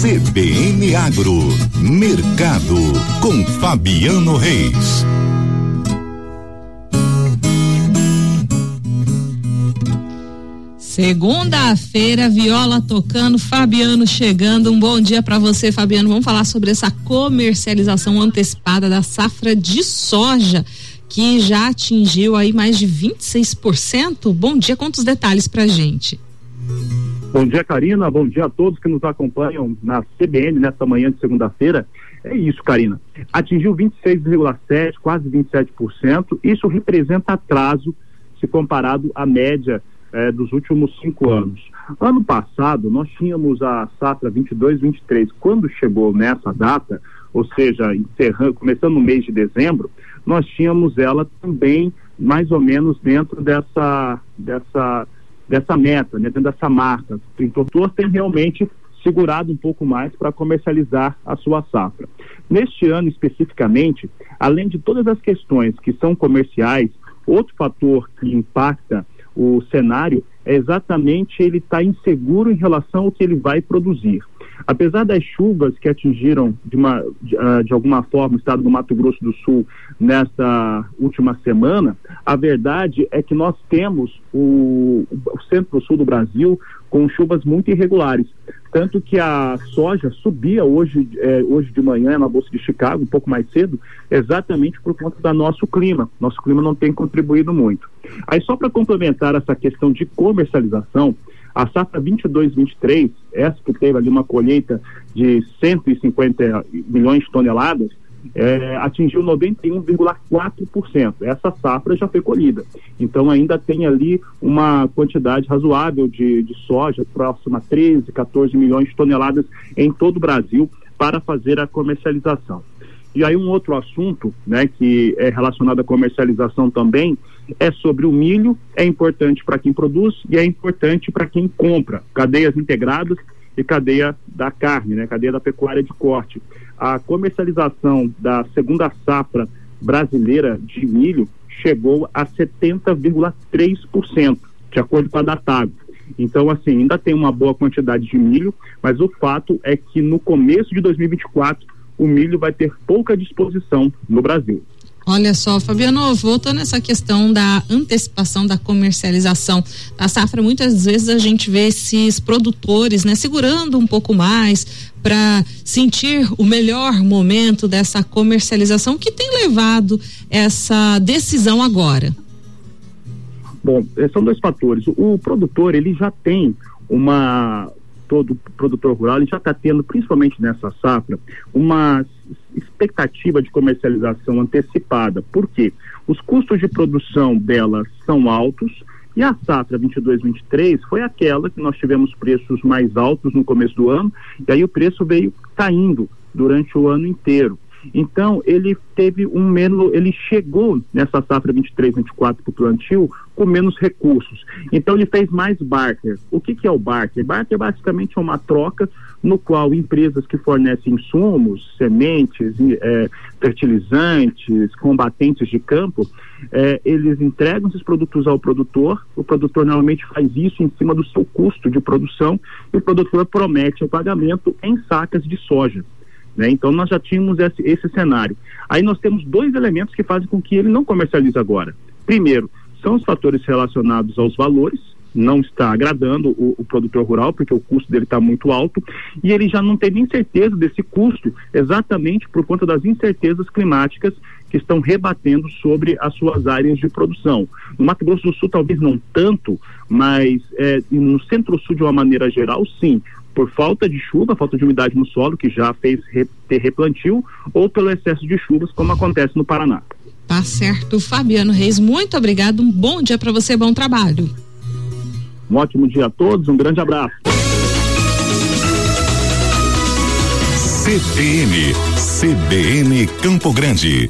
CBN Agro, Mercado, com Fabiano Reis. Segunda-feira, viola tocando, Fabiano chegando. Um bom dia para você, Fabiano. Vamos falar sobre essa comercialização antecipada da safra de soja que já atingiu aí mais de 26%. Bom dia, quantos detalhes pra gente? Bom dia, Karina. Bom dia a todos que nos acompanham na CBN nesta manhã de segunda-feira. É isso, Karina. Atingiu 26,7%, quase 27%. Isso representa atraso se comparado à média eh, dos últimos cinco anos. Ano passado, nós tínhamos a safra 22-23. Quando chegou nessa data, ou seja, começando no mês de dezembro, nós tínhamos ela também mais ou menos dentro dessa, dessa dessa meta, né, dentro dessa marca. O produtor tem realmente segurado um pouco mais para comercializar a sua safra. Neste ano especificamente, além de todas as questões que são comerciais, outro fator que impacta o cenário é exatamente ele estar tá inseguro em relação ao que ele vai produzir. Apesar das chuvas que atingiram de, uma, de, uh, de alguma forma o estado do Mato Grosso do Sul nesta última semana, a verdade é que nós temos o, o centro-sul do Brasil com chuvas muito irregulares. Tanto que a soja subia hoje, eh, hoje de manhã na Bolsa de Chicago, um pouco mais cedo, exatamente por conta do nosso clima. Nosso clima não tem contribuído muito. Aí, só para complementar essa questão de comercialização, a safra 22-23, essa que teve ali uma colheita de 150 milhões de toneladas, é, atingiu 91,4%. Essa safra já foi colhida. Então ainda tem ali uma quantidade razoável de, de soja, próxima a 13, 14 milhões de toneladas em todo o Brasil para fazer a comercialização. E aí um outro assunto, né, que é relacionado à comercialização também, é sobre o milho, é importante para quem produz e é importante para quem compra. Cadeias integradas e cadeia da carne, né, cadeia da pecuária de corte. A comercialização da segunda safra brasileira de milho chegou a 70,3%, de acordo com a Datago. Então, assim, ainda tem uma boa quantidade de milho, mas o fato é que no começo de 2024 o milho vai ter pouca disposição no Brasil. Olha só, Fabiano, voltando nessa questão da antecipação da comercialização da safra, muitas vezes a gente vê esses produtores, né, segurando um pouco mais para sentir o melhor momento dessa comercialização que tem levado essa decisão agora. Bom, eh, são dois fatores. O produtor, ele já tem uma todo produtor rural ele já está tendo, principalmente nessa safra, uma expectativa de comercialização antecipada. Por quê? Os custos de produção delas são altos e a safra 22-23 foi aquela que nós tivemos preços mais altos no começo do ano e aí o preço veio caindo durante o ano inteiro. Então, ele teve um menos, ele chegou nessa safra 23, 24 para o plantio com menos recursos. Então, ele fez mais barter. O que, que é o barter? Barter basicamente é uma troca no qual empresas que fornecem insumos, sementes, é, fertilizantes, combatentes de campo, é, eles entregam esses produtos ao produtor, o produtor normalmente faz isso em cima do seu custo de produção e o produtor promete o pagamento em sacas de soja. Né? Então nós já tínhamos esse, esse cenário. Aí nós temos dois elementos que fazem com que ele não comercialize agora. Primeiro, são os fatores relacionados aos valores, não está agradando o, o, produtor rural, porque o custo dele está muito alto, e ele já não tem nem certeza desse custo, exatamente por conta das incertezas climáticas que estão rebatendo sobre as suas áreas de produção. No Mato Grosso do Sul, talvez não tanto, mas é, no centro-sul, de uma maneira geral, sim por falta de chuva, falta de umidade no solo, que já fez re, ter replantio, ou pelo excesso de chuvas, como acontece no Paraná. Tá certo. Fabiano Reis, muito obrigado. Um bom dia para você, bom trabalho. Um ótimo dia a todos, um grande abraço. CBN, CBN Campo Grande.